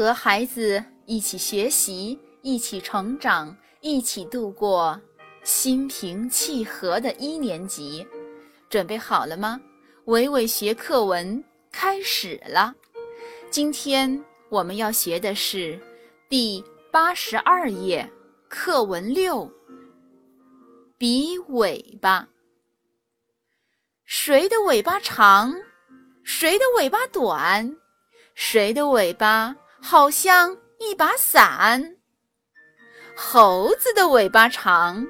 和孩子一起学习，一起成长，一起度过心平气和的一年级。准备好了吗？伟伟学课文开始了。今天我们要学的是第八十二页课文六。比尾巴，谁的尾巴长？谁的尾巴短？谁的尾巴好像一把伞？猴子的尾巴长，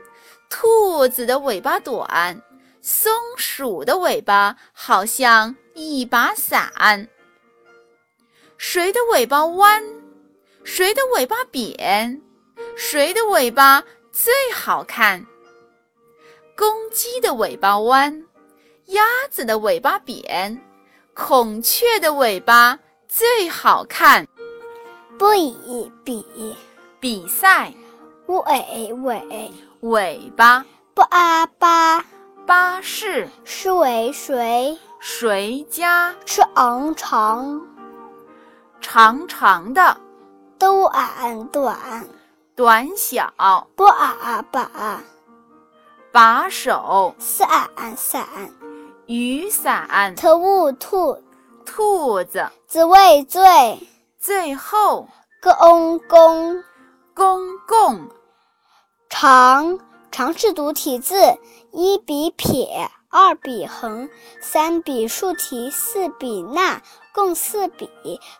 兔子的尾巴短，松鼠的尾巴好像一把伞。谁的尾巴弯？谁的尾巴扁？谁的尾巴最好看？公鸡的尾巴弯，鸭子的尾巴扁，孔雀的尾巴最好看。比比比赛，尾尾尾巴。不啊巴巴士。水水。谁家长。长长长的短短。短小。不啊把把手。伞伞雨伞。兔兔。兔子。子尾最最后公公。公共长长是独体字，一笔撇，二笔横，三笔竖提，四笔捺，共四笔。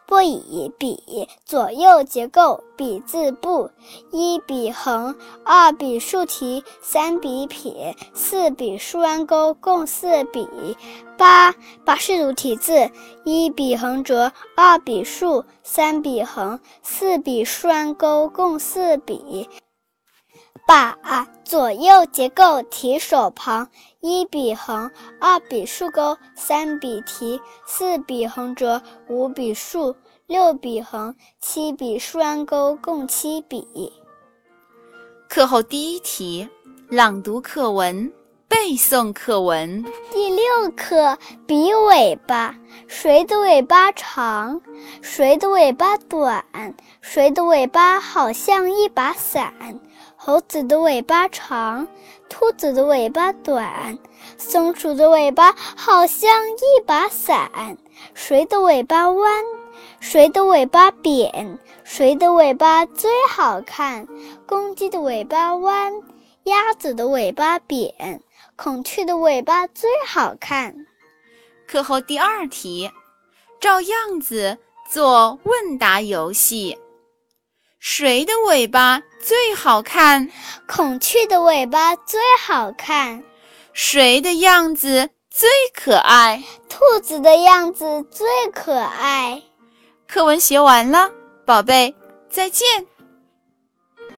不以笔，左右结构笔字部，一笔横，二笔竖提，三笔撇，四笔竖弯钩，共四笔。八八是独体字，一笔横折，二笔竖，三笔横，四笔竖弯钩，共四笔。把左右结构提手旁，一笔横，二笔竖钩，三笔提，四笔横折，五笔竖，六笔横，七笔竖弯钩，共七笔。课后第一题：朗读课文，背诵课文。第六课比尾巴，谁的尾巴长？谁的尾巴短？谁的尾巴好像一把伞？猴子的尾巴长，兔子的尾巴短，松鼠的尾巴好像一把伞。谁的尾巴弯？谁的尾巴扁？谁的尾巴最好看？公鸡的尾巴弯，鸭子的尾巴扁，孔雀的尾巴最好看。课后第二题，照样子做问答游戏。谁的尾巴最好看？孔雀的尾巴最好看。谁的样子最可爱？兔子的样子最可爱。课文学完了，宝贝，再见。